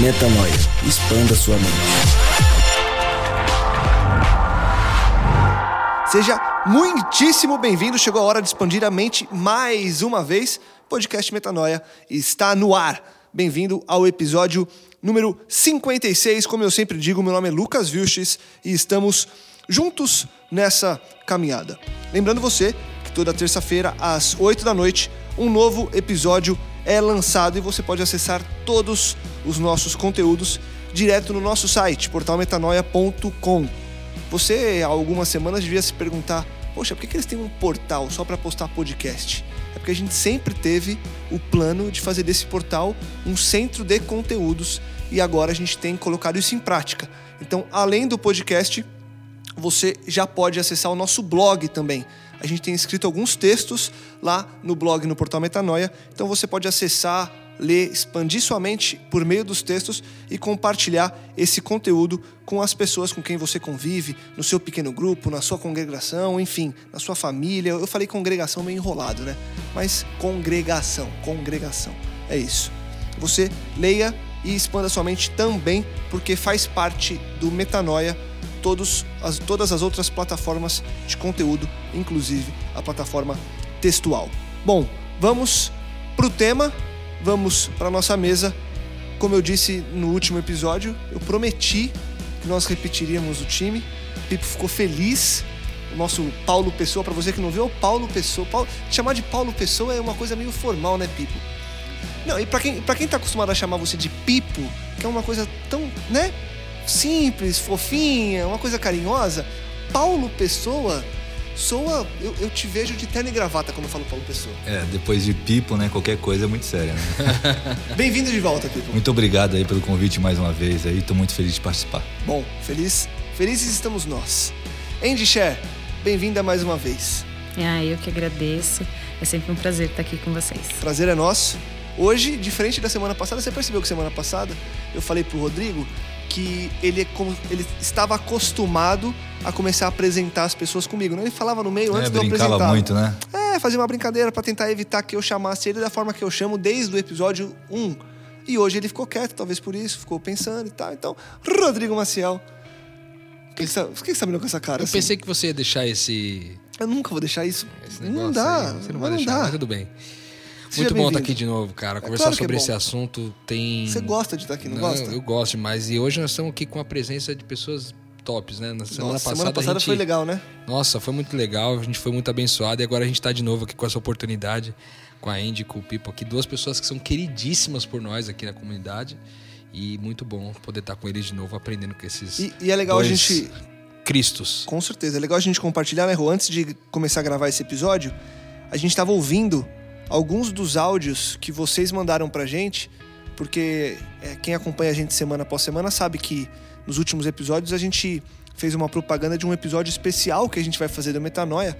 Metanoia. Expanda sua mente. Seja muitíssimo bem-vindo. Chegou a hora de expandir a mente mais uma vez. Podcast Metanoia está no ar. Bem-vindo ao episódio número 56. Como eu sempre digo, meu nome é Lucas Vilches e estamos juntos nessa caminhada. Lembrando você que toda terça-feira, às 8 da noite, um novo episódio é lançado e você pode acessar todos os nossos conteúdos direto no nosso site, portalmetanoia.com. Você, há algumas semanas, devia se perguntar: poxa, por que, que eles têm um portal só para postar podcast? É porque a gente sempre teve o plano de fazer desse portal um centro de conteúdos e agora a gente tem colocado isso em prática. Então, além do podcast, você já pode acessar o nosso blog também. A gente tem escrito alguns textos lá no blog no Portal Metanoia, então você pode acessar, ler, expandir sua mente por meio dos textos e compartilhar esse conteúdo com as pessoas com quem você convive, no seu pequeno grupo, na sua congregação, enfim, na sua família. Eu falei congregação meio enrolado, né? Mas congregação, congregação. É isso. Você leia e expanda sua mente também, porque faz parte do Metanoia todos as, todas as outras plataformas de conteúdo, inclusive a plataforma textual. Bom, vamos para o tema, vamos para nossa mesa. Como eu disse no último episódio, eu prometi que nós repetiríamos o time. O Pipo ficou feliz. O nosso Paulo Pessoa, para você que não viu, é o Paulo Pessoa. Paulo, chamar de Paulo Pessoa é uma coisa meio formal, né, Pipo? Não, e para quem, pra quem tá acostumado a chamar você de Pipo, que é uma coisa tão, né? simples, fofinha, uma coisa carinhosa. Paulo Pessoa soa. Eu, eu, te vejo de terno e gravata quando eu falo Paulo Pessoa. É, depois de Pipo, né? Qualquer coisa é muito séria, né? Bem-vindo de volta, Pipo. Muito obrigado aí pelo convite mais uma vez aí. Tô muito feliz de participar. Bom, feliz, felizes estamos nós. Andy Cher, bem-vinda mais uma vez. Ah, eu que agradeço. É sempre um prazer estar aqui com vocês. Prazer é nosso. Hoje, diferente da semana passada, você percebeu que semana passada eu falei pro Rodrigo que ele, é ele estava acostumado a começar a apresentar as pessoas comigo. Né? Ele falava no meio antes é, de eu apresentar. brincava muito, né? É, fazia uma brincadeira para tentar evitar que eu chamasse ele da forma que eu chamo desde o episódio 1. E hoje ele ficou quieto, talvez por isso, ficou pensando e tal. Então, Rodrigo Maciel. Por que, você tá, tá mirando com essa cara? Eu assim? pensei que você ia deixar esse. Eu nunca vou deixar isso. esse não dá. Aí. Você não vai não deixar, dá. mas tudo bem. Muito bom estar bem-vindo. aqui de novo, cara. Conversar claro que é sobre bom. esse assunto tem. Você gosta de estar aqui, não, gosta? Eu gosto demais. E hoje nós estamos aqui com a presença de pessoas tops, né? Na semana Nossa, passada, semana passada gente... foi legal, né? Nossa, foi muito legal. A gente foi muito abençoado. E agora a gente está de novo aqui com essa oportunidade, com a Andy, com o Pipo aqui. Duas pessoas que são queridíssimas por nós aqui na comunidade. E muito bom poder estar com eles de novo, aprendendo com esses. E, e é legal a gente Cristos. Com certeza. É legal a gente compartilhar, né, Rô? Antes de começar a gravar esse episódio, a gente estava ouvindo alguns dos áudios que vocês mandaram pra gente, porque é, quem acompanha a gente semana após semana sabe que nos últimos episódios a gente fez uma propaganda de um episódio especial que a gente vai fazer do Metanoia,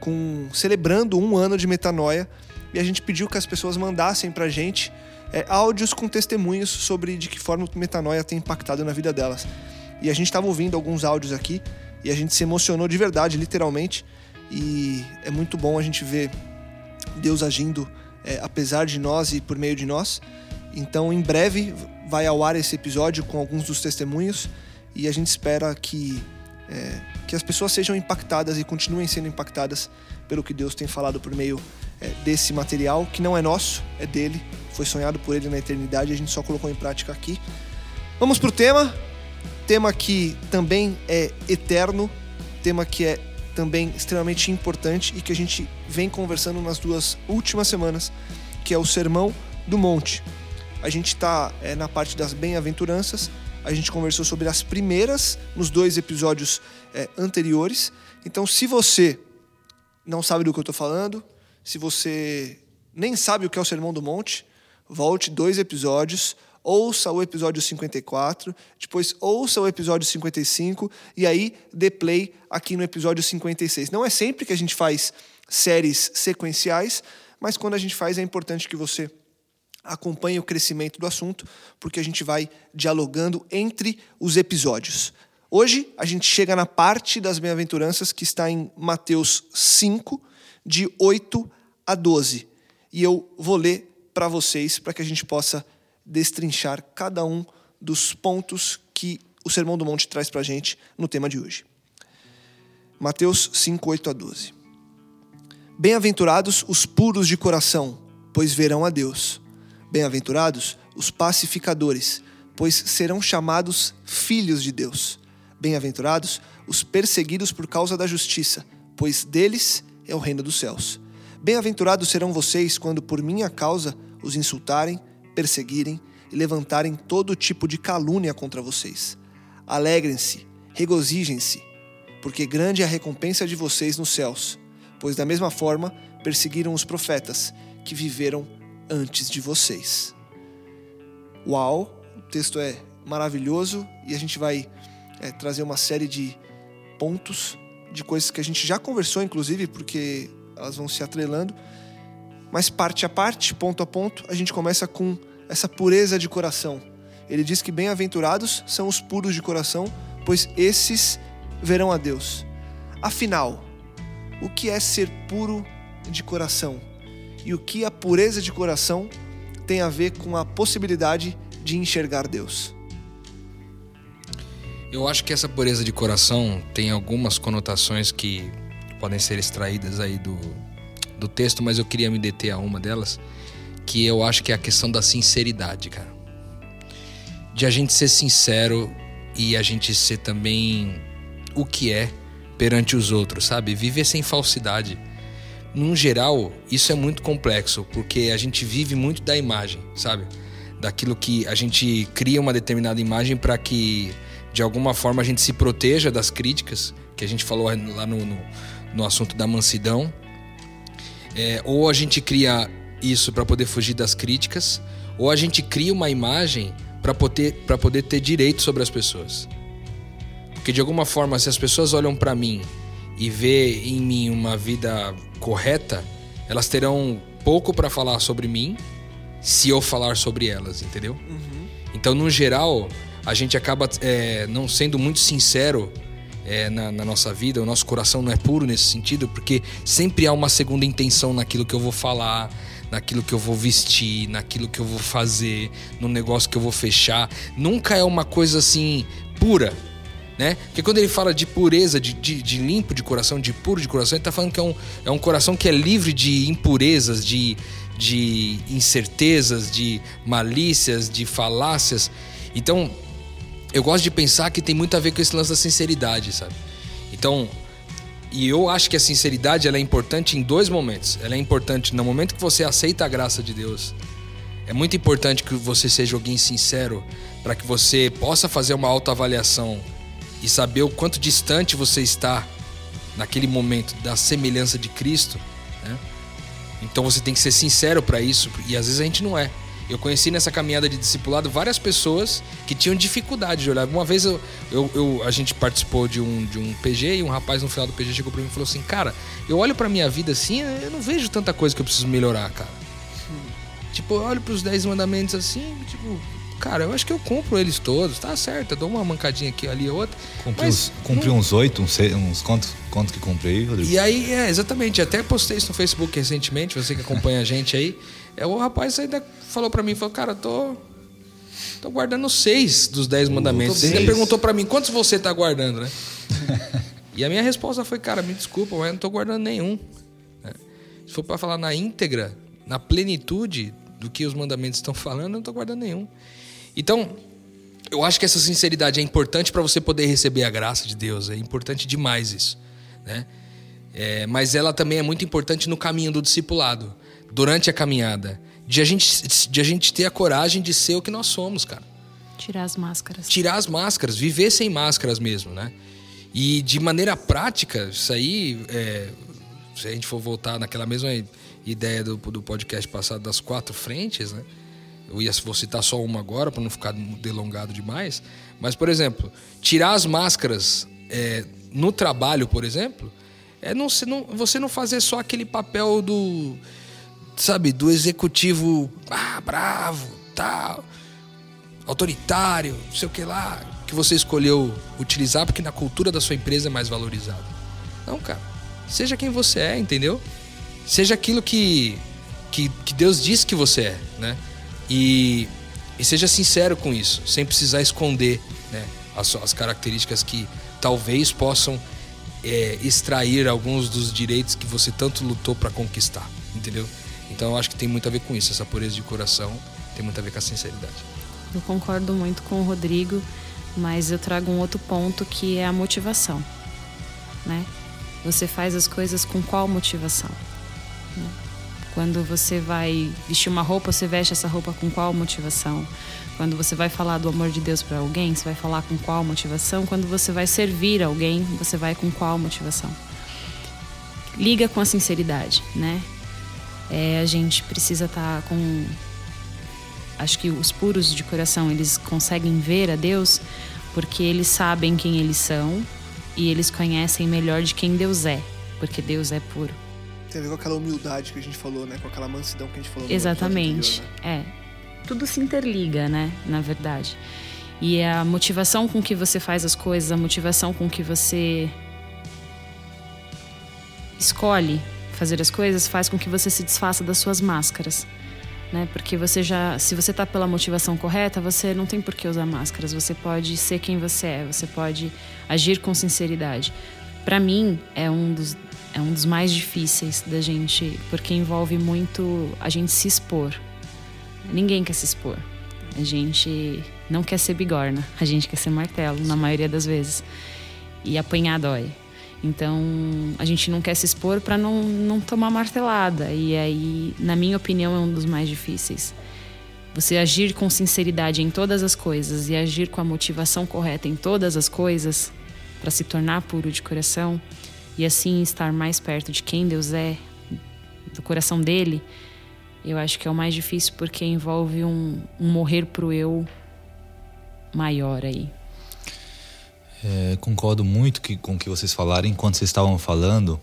com celebrando um ano de Metanoia, e a gente pediu que as pessoas mandassem pra gente é, áudios com testemunhos sobre de que forma o Metanoia tem impactado na vida delas. E a gente estava ouvindo alguns áudios aqui e a gente se emocionou de verdade, literalmente. E é muito bom a gente ver Deus agindo é, apesar de nós e por meio de nós. Então, em breve vai ao ar esse episódio com alguns dos testemunhos e a gente espera que é, que as pessoas sejam impactadas e continuem sendo impactadas pelo que Deus tem falado por meio é, desse material que não é nosso, é dele, foi sonhado por ele na eternidade, a gente só colocou em prática aqui. Vamos pro tema. tema que também é eterno, tema que é também extremamente importante e que a gente vem conversando nas duas últimas semanas, que é o Sermão do Monte. A gente está é, na parte das bem-aventuranças, a gente conversou sobre as primeiras nos dois episódios é, anteriores. Então, se você não sabe do que eu estou falando, se você nem sabe o que é o Sermão do Monte, volte dois episódios, ouça o episódio 54, depois ouça o episódio 55 e aí dê play aqui no episódio 56. Não é sempre que a gente faz séries sequenciais, mas quando a gente faz é importante que você acompanhe o crescimento do assunto, porque a gente vai dialogando entre os episódios. Hoje a gente chega na parte das bem-aventuranças que está em Mateus 5, de 8 a 12. E eu vou ler para vocês para que a gente possa destrinchar cada um dos pontos que o Sermão do Monte traz para a gente no tema de hoje. Mateus 5, 8 a 12. Bem-aventurados os puros de coração, pois verão a Deus. Bem-aventurados os pacificadores, pois serão chamados filhos de Deus. Bem-aventurados os perseguidos por causa da justiça, pois deles é o reino dos céus. Bem-aventurados serão vocês quando por minha causa os insultarem perseguirem e levantarem todo tipo de calúnia contra vocês. Alegrem-se, regozijem-se, porque grande é a recompensa de vocês nos céus, pois da mesma forma perseguiram os profetas que viveram antes de vocês. Uau, o texto é maravilhoso e a gente vai é, trazer uma série de pontos, de coisas que a gente já conversou, inclusive, porque elas vão se atrelando mas parte a parte, ponto a ponto, a gente começa com essa pureza de coração. Ele diz que bem-aventurados são os puros de coração, pois esses verão a Deus. Afinal, o que é ser puro de coração? E o que a pureza de coração tem a ver com a possibilidade de enxergar Deus? Eu acho que essa pureza de coração tem algumas conotações que podem ser extraídas aí do, do texto, mas eu queria me deter a uma delas, que eu acho que é a questão da sinceridade, cara. De a gente ser sincero e a gente ser também o que é perante os outros, sabe? Viver sem falsidade. Num geral, isso é muito complexo, porque a gente vive muito da imagem, sabe? Daquilo que a gente cria uma determinada imagem para que de alguma forma a gente se proteja das críticas, que a gente falou lá no, no, no assunto da mansidão, é, ou a gente cria isso para poder fugir das críticas, ou a gente cria uma imagem para poder, poder ter direito sobre as pessoas. Porque de alguma forma, se as pessoas olham para mim e vê em mim uma vida correta, elas terão pouco para falar sobre mim se eu falar sobre elas, entendeu? Uhum. Então, no geral, a gente acaba é, não sendo muito sincero é, na, na, nossa vida, o nosso coração não é puro nesse sentido, porque sempre há uma segunda intenção naquilo que eu vou falar, naquilo que eu vou vestir, naquilo que eu vou fazer, no negócio que eu vou fechar. Nunca é uma coisa assim pura. Né? Porque quando ele fala de pureza, de, de, de limpo de coração, de puro de coração, ele está falando que é um, é um coração que é livre de impurezas, de, de incertezas, de malícias, de falácias. Então, eu gosto de pensar que tem muito a ver com esse lance da sinceridade, sabe? Então, e eu acho que a sinceridade ela é importante em dois momentos. Ela é importante no momento que você aceita a graça de Deus. É muito importante que você seja alguém sincero para que você possa fazer uma autoavaliação e saber o quanto distante você está naquele momento da semelhança de Cristo. Né? Então você tem que ser sincero para isso e às vezes a gente não é. Eu conheci nessa caminhada de discipulado várias pessoas que tinham dificuldade de olhar. Uma vez eu, eu, eu, a gente participou de um, de um PG e um rapaz no final do PG chegou pra mim e falou assim: Cara, eu olho pra minha vida assim, eu não vejo tanta coisa que eu preciso melhorar, cara. Tipo, eu olho pros 10 mandamentos assim, tipo, cara, eu acho que eu cumpro eles todos, tá certo, eu dou uma mancadinha aqui ali outra. Cumpri, uns, cumpri não... uns oito, uns, uns quantos, quantos que cumpri aí, Rodrigo? E aí, é, exatamente, até postei isso no Facebook recentemente, você que acompanha a gente aí. É, o rapaz ainda falou para mim, falou, cara, tô tô guardando seis dos dez mandamentos. Ele ainda perguntou para mim, quantos você tá guardando, né? e a minha resposta foi, cara, me desculpa, mas eu não tô guardando nenhum. É. Se for para falar na íntegra, na plenitude do que os mandamentos estão falando, eu não tô guardando nenhum. Então, eu acho que essa sinceridade é importante para você poder receber a graça de Deus. É importante demais isso, né? É, mas ela também é muito importante no caminho do discipulado, durante a caminhada, de a gente, de a gente ter a coragem de ser o que nós somos, cara. Tirar as máscaras. Tirar as máscaras, viver sem máscaras mesmo, né? E de maneira prática, isso aí, é, se a gente for voltar naquela mesma ideia do, do podcast passado das quatro frentes, né? Eu ia vou citar só uma agora para não ficar delongado demais. Mas, por exemplo, tirar as máscaras é, no trabalho, por exemplo, é não, não, você não fazer só aquele papel do, sabe, do executivo ah, bravo, tal, autoritário, não sei o que lá, que você escolheu utilizar porque na cultura da sua empresa é mais valorizado. Não, cara. Seja quem você é, entendeu? Seja aquilo que, que, que Deus diz que você é, né? E, e seja sincero com isso, sem precisar esconder né, as, as características que talvez possam é, extrair alguns dos direitos que você tanto lutou para conquistar, entendeu? Então eu acho que tem muito a ver com isso, essa pureza de coração tem muito a ver com a sinceridade. Eu concordo muito com o Rodrigo, mas eu trago um outro ponto que é a motivação, né? Você faz as coisas com qual motivação? Quando você vai vestir uma roupa, você veste essa roupa com qual motivação? Quando você vai falar do amor de Deus para alguém, você vai falar com qual motivação? Quando você vai servir alguém, você vai com qual motivação? Liga com a sinceridade, né? É, a gente precisa estar tá com. Acho que os puros de coração eles conseguem ver a Deus porque eles sabem quem eles são e eles conhecem melhor de quem Deus é, porque Deus é puro tem a ver com aquela humildade que a gente falou, né? Com aquela mansidão que a gente falou. Exatamente. Anterior, né? É. Tudo se interliga, né? Na verdade. E a motivação com que você faz as coisas, a motivação com que você escolhe fazer as coisas, faz com que você se desfaça das suas máscaras. Né? Porque você já, se você está pela motivação correta, você não tem por que usar máscaras. Você pode ser quem você é, você pode agir com sinceridade. Para mim é um dos é um dos mais difíceis da gente, porque envolve muito a gente se expor. Ninguém quer se expor. A gente não quer ser bigorna, a gente quer ser martelo, na maioria das vezes. E apanhar dói. Então, a gente não quer se expor para não, não tomar martelada. E aí, na minha opinião, é um dos mais difíceis. Você agir com sinceridade em todas as coisas e agir com a motivação correta em todas as coisas, para se tornar puro de coração, e assim estar mais perto de quem Deus é, do coração dele, eu acho que é o mais difícil porque envolve um, um morrer pro eu maior aí. É, concordo muito que, com o que vocês falaram. Enquanto vocês estavam falando,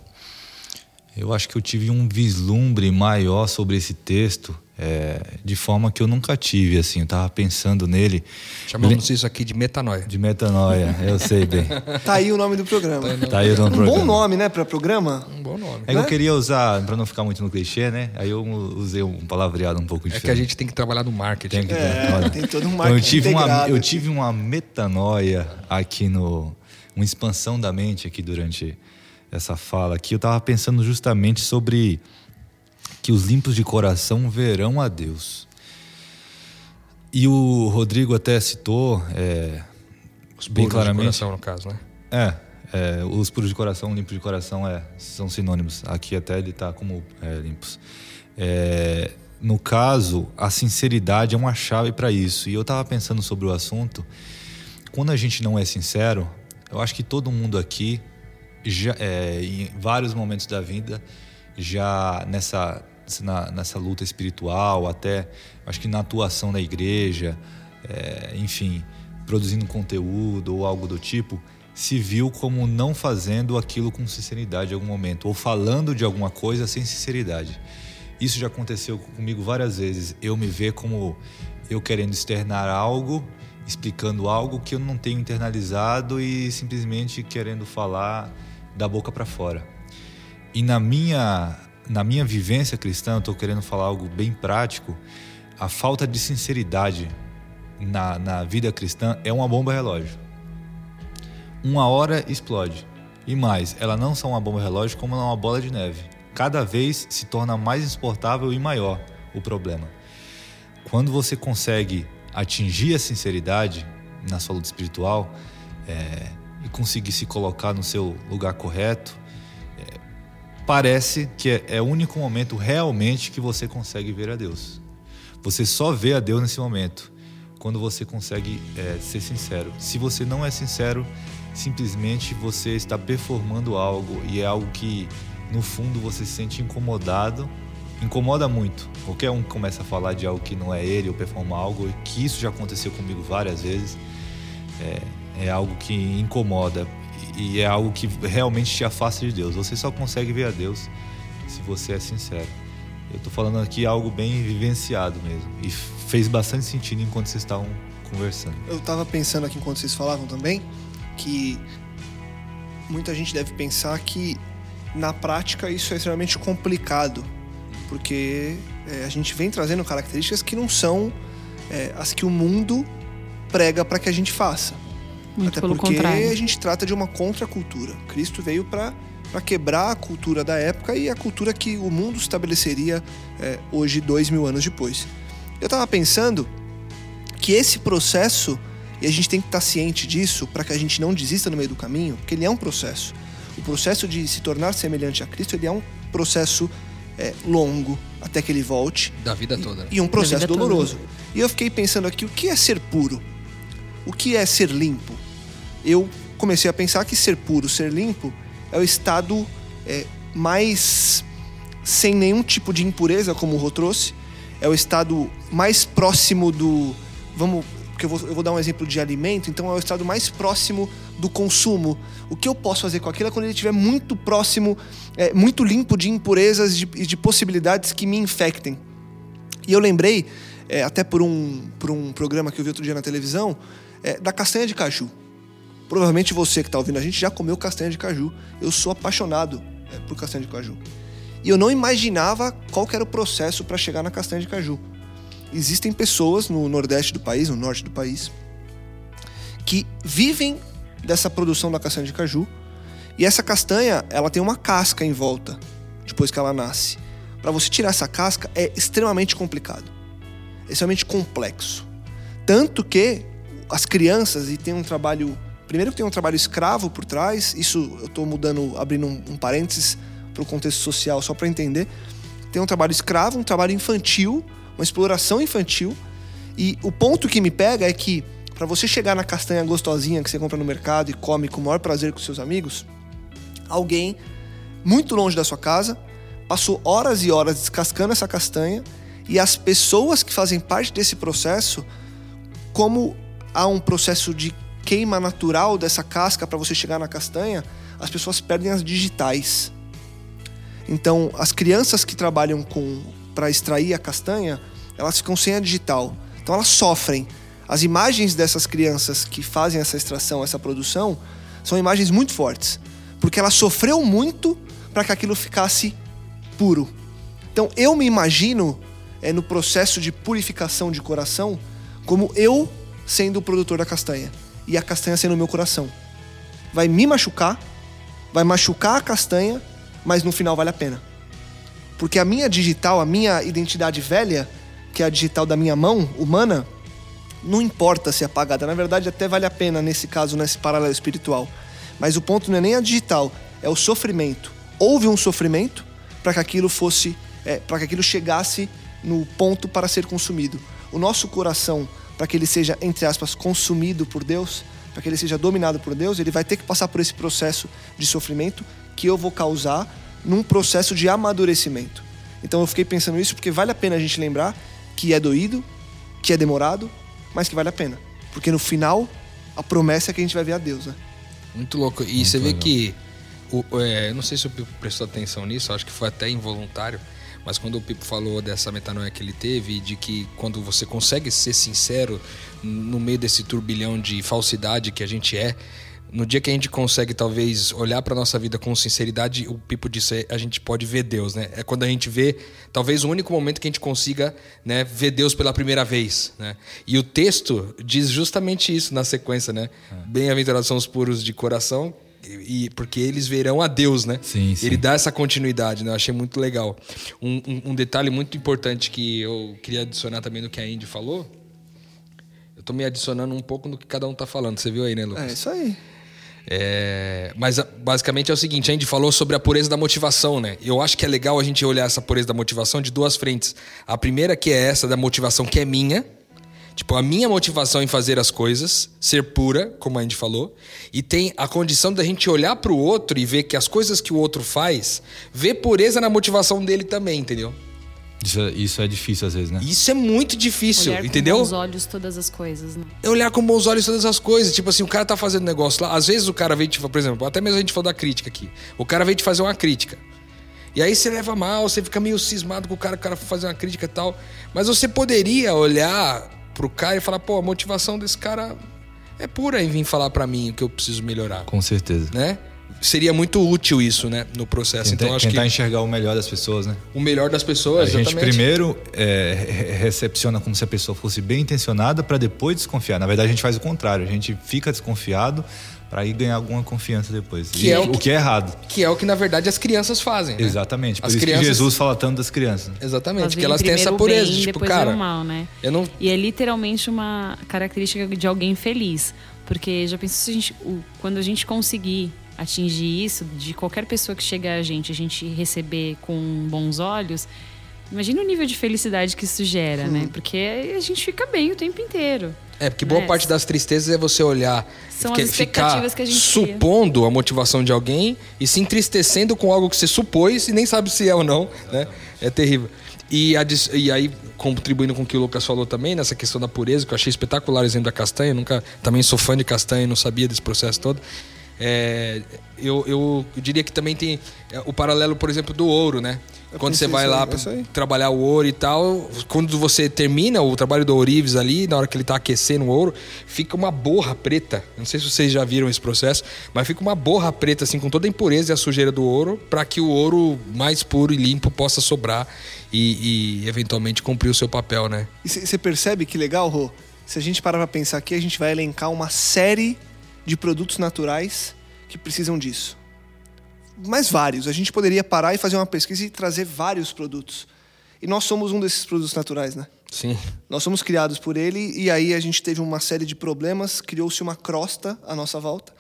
eu acho que eu tive um vislumbre maior sobre esse texto é, de forma que eu nunca tive, assim, eu tava pensando nele. Chamamos isso aqui de metanoia. De metanoia, eu sei bem. tá aí o nome do programa. Tá aí o nome um do programa. bom nome, né, para programa? Um bom nome. É que eu né? queria usar, para não ficar muito no clichê, né? Aí eu usei um palavreado um pouco diferente. É que a gente tem que trabalhar no marketing. Tem, que, é, tem todo um marketing então, eu tive uma Eu tive uma metanoia aqui no... Uma expansão da mente aqui durante essa fala aqui. Eu tava pensando justamente sobre que os limpos de coração verão a Deus. E o Rodrigo até citou é, os bem claramente. de coração, no caso, né? É, é, os puros de coração, limpos de coração é, são sinônimos. Aqui até ele está como é, limpos. É, no caso, a sinceridade é uma chave para isso. E eu estava pensando sobre o assunto. Quando a gente não é sincero, eu acho que todo mundo aqui, já, é, em vários momentos da vida, já nessa na, nessa luta espiritual, até acho que na atuação da igreja, é, enfim, produzindo conteúdo ou algo do tipo, se viu como não fazendo aquilo com sinceridade em algum momento, ou falando de alguma coisa sem sinceridade. Isso já aconteceu comigo várias vezes. Eu me ver como eu querendo externar algo, explicando algo que eu não tenho internalizado e simplesmente querendo falar da boca para fora. E na minha na minha vivência cristã, eu estou querendo falar algo bem prático, a falta de sinceridade na, na vida cristã é uma bomba relógio. Uma hora explode. E mais, ela não só uma bomba relógio, como uma bola de neve. Cada vez se torna mais insuportável e maior o problema. Quando você consegue atingir a sinceridade, na sua luta espiritual é, e conseguir se colocar no seu lugar correto, é, parece que é, é o único momento realmente que você consegue ver a Deus. Você só vê a Deus nesse momento, quando você consegue é, ser sincero. Se você não é sincero, simplesmente você está performando algo e é algo que no fundo você se sente incomodado incomoda muito. Qualquer um começa a falar de algo que não é ele ou performar algo, que isso já aconteceu comigo várias vezes, é, é algo que incomoda e é algo que realmente te afasta de Deus. Você só consegue ver a Deus se você é sincero. Eu estou falando aqui algo bem vivenciado mesmo e fez bastante sentido enquanto vocês estavam conversando. Eu estava pensando aqui enquanto vocês falavam também que muita gente deve pensar que na prática isso é extremamente complicado porque é, a gente vem trazendo características que não são é, as que o mundo prega para que a gente faça. Muito Até pelo porque contrário. a gente trata de uma contracultura. Cristo veio para quebrar a cultura da época e a cultura que o mundo estabeleceria é, hoje, dois mil anos depois. Eu estava pensando que esse processo, e a gente tem que estar ciente disso para que a gente não desista no meio do caminho, porque ele é um processo. O processo de se tornar semelhante a Cristo, ele é um processo é, longo até que ele volte. Da vida toda. né? E um processo vida toda. doloroso. E eu fiquei pensando aqui, o que é ser puro? O que é ser limpo? Eu comecei a pensar que ser puro, ser limpo, é o estado é, mais sem nenhum tipo de impureza, como o Rô trouxe. É o estado mais próximo do. Vamos. Porque eu vou, eu vou dar um exemplo de alimento, então é o estado mais próximo do consumo. O que eu posso fazer com aquilo é quando ele estiver muito próximo, é, muito limpo de impurezas e de, de possibilidades que me infectem. E eu lembrei, é, até por um, por um programa que eu vi outro dia na televisão, é, da castanha de caju. Provavelmente você que está ouvindo a gente já comeu castanha de caju. Eu sou apaixonado é, por castanha de caju. E eu não imaginava qual era o processo para chegar na castanha de caju. Existem pessoas no nordeste do país, no norte do país, que vivem dessa produção da castanha de caju. E essa castanha, ela tem uma casca em volta depois que ela nasce. Para você tirar essa casca é extremamente complicado, extremamente complexo. Tanto que as crianças, e tem um trabalho. Primeiro que tem um trabalho escravo por trás, isso eu estou mudando, abrindo um, um parênteses para o contexto social só para entender. Tem um trabalho escravo, um trabalho infantil, uma exploração infantil. E o ponto que me pega é que para você chegar na castanha gostosinha que você compra no mercado e come com o maior prazer com seus amigos, alguém muito longe da sua casa passou horas e horas descascando essa castanha e as pessoas que fazem parte desse processo, como há um processo de queima natural dessa casca para você chegar na castanha, as pessoas perdem as digitais. Então, as crianças que trabalham com para extrair a castanha, elas ficam sem a digital. Então, elas sofrem. As imagens dessas crianças que fazem essa extração, essa produção, são imagens muito fortes, porque ela sofreu muito para que aquilo ficasse puro. Então, eu me imagino é, no processo de purificação de coração como eu sendo o produtor da castanha e a castanha sendo o meu coração. Vai me machucar, vai machucar a castanha, mas no final vale a pena. Porque a minha digital, a minha identidade velha, que é a digital da minha mão humana, não importa se é apagada. Na verdade, até vale a pena nesse caso, nesse paralelo espiritual. Mas o ponto não é nem a digital, é o sofrimento. Houve um sofrimento para que aquilo fosse, é, para que aquilo chegasse no ponto para ser consumido. O nosso coração, para que ele seja, entre aspas, consumido por Deus, para que ele seja dominado por Deus, ele vai ter que passar por esse processo de sofrimento que eu vou causar num processo de amadurecimento. Então eu fiquei pensando isso porque vale a pena a gente lembrar que é doído, que é demorado, mas que vale a pena. Porque no final, a promessa é que a gente vai ver a Deus, né? Muito louco. E Muito você vê legal. que. O, é, eu não sei se o Pipo prestou atenção nisso, acho que foi até involuntário. Mas quando o Pipo falou dessa metanoia que ele teve, de que quando você consegue ser sincero no meio desse turbilhão de falsidade que a gente é, no dia que a gente consegue talvez olhar para nossa vida com sinceridade, o Pipo disse, a gente pode ver Deus, né? É quando a gente vê, talvez o único momento que a gente consiga, né, ver Deus pela primeira vez, né? E o texto diz justamente isso na sequência, né? Bem-aventurados são os puros de coração, e porque eles verão a Deus, né? Sim, sim. Ele dá essa continuidade, né? Eu achei muito legal. Um, um- um detalhe muito importante que eu queria adicionar também no que a Indy falou. Eu tô me adicionando um pouco no que cada um tá falando. Você viu aí, né, Lucas? É isso aí. É, mas a- basicamente é o seguinte, a gente falou sobre a pureza da motivação, né? Eu acho que é legal a gente olhar essa pureza da motivação de duas frentes. A primeira que é essa da motivação que é minha, tipo a minha motivação em fazer as coisas, ser pura, como a gente falou, e tem a condição da gente olhar pro outro e ver que as coisas que o outro faz, ver pureza na motivação dele também, entendeu? Isso, é- isso é difícil às vezes, né? Isso é muito difícil, Olhar entendeu? com bons olhos todas as coisas, né? é olhar com bons olhos todas as coisas. Tipo assim, o cara tá fazendo negócio lá. Às vezes o cara vem te. Por exemplo, até mesmo a gente falou da crítica aqui. O cara vem te fazer uma crítica. E aí você leva mal, você fica meio cismado com o cara, o cara fazer uma crítica e tal. Mas você poderia olhar pro cara e falar, pô, a motivação desse cara é pura em vir falar pra mim o que eu preciso melhorar. Com certeza. Né? Seria muito útil isso, né? No processo. Tentar, então, acho tentar que enxergar o melhor das pessoas, né? o melhor das pessoas, a gente exatamente. primeiro é, re- recepciona como se a pessoa fosse bem intencionada para depois desconfiar. Na verdade, a gente faz o contrário. A gente fica desconfiado para ir ganhar alguma confiança depois. Que E- é o o que- que é errado. Que é o que, na verdade, as crianças fazem. né? Exatamente. Por As isso crianças- que Jesus fala tanto das crianças. Exatamente, Elas que elas têm essa pureza. bem, tipo, depois cara, o mal, né? eu não, E é literalmente uma característica de alguém feliz. Porque já pensou se a gente, quando a gente conseguir atingir isso, de qualquer pessoa que chega a gente, a gente receber com bons olhos, imagina o nível de felicidade que isso gera, né? Porque a gente fica bem o tempo inteiro. É, porque boa né? parte das tristezas é você olhar São expectativas ficar que a gente supondo a motivação de alguém e se entristecendo com algo que você supôs e nem sabe se é ou não, né? É terrível. E, a e aí, contribuindo com o que o Lucas falou também, nessa questão da pureza, que eu achei espetacular o exemplo da castanha, eu nunca também sou fã de castanha e não sabia desse processo todo. É, eu, eu, eu diria que também tem é, o paralelo, por exemplo, do ouro, né? Quando você vai lá aí, aí. trabalhar o ouro e tal, quando você termina o trabalho do ourives ali, na hora que ele tá aquecendo o ouro, fica uma borra preta. Não sei se vocês já viram esse processo, mas fica uma borra preta assim com toda a impureza e a sujeira do ouro, para que o ouro mais puro e limpo possa sobrar e, e, eventualmente cumprir o seu papel, né? E você percebe que legal, Rô? Se a gente parar pra pensar aqui, a gente vai elencar uma série de produtos naturais que precisam disso. Mas vários. A gente poderia parar e fazer uma pesquisa e trazer vários produtos. E nós somos um desses produtos naturais, né? Sim. Nós somos criados por ele e aí a gente teve uma série de problemas, criou-se uma crosta à nossa volta.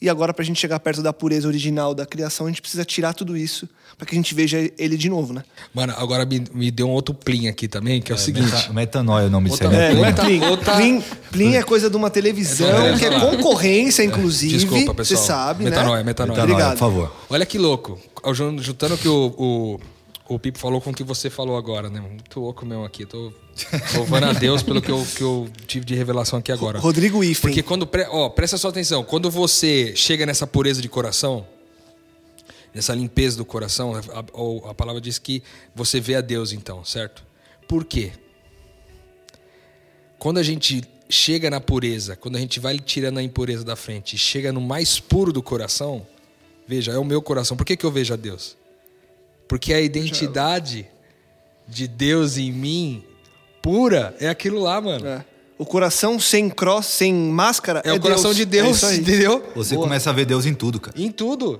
E agora, para a gente chegar perto da pureza original da criação, a gente precisa tirar tudo isso para que a gente veja ele de novo, né? Mano, agora me, me deu um outro plim aqui também, que é, o seguinte. Meta, metanoia é o nome disso? É, Plin. meta- Plin, outra- Plin, Plin é coisa de uma televisão, É, que é é, concorrência, inclusive. Desculpa, Você pessoal. sabe, Metanoia, né? metanoia. Metanoia, Obrigado. por favor. Olha que louco. Jun- Juntando que o, o, o Pipo falou com o que você falou agora, né? Muito louco mesmo aqui. Tô louvando a Deus pelo que eu, que eu tive de revelação aqui agora. Rodrigo Ifen. Porque quando. pre- Ó, presta só atenção. Quando você chega nessa pureza de coração, nessa limpeza do coração, a, a- a palavra diz que você vê a Deus então, certo? Por quê? Quando a gente chega na pureza, quando a gente vai tirando a impureza da frente e chega no mais puro do coração, veja, é o meu coração. Por que, que eu vejo a Deus? Porque a identidade de Deus em mim, pura, é aquilo lá, mano. É. O coração sem cross, sem máscara, É, o coração de Deus, É entendeu? Você começa a ver Deus em tudo, cara. Em tudo.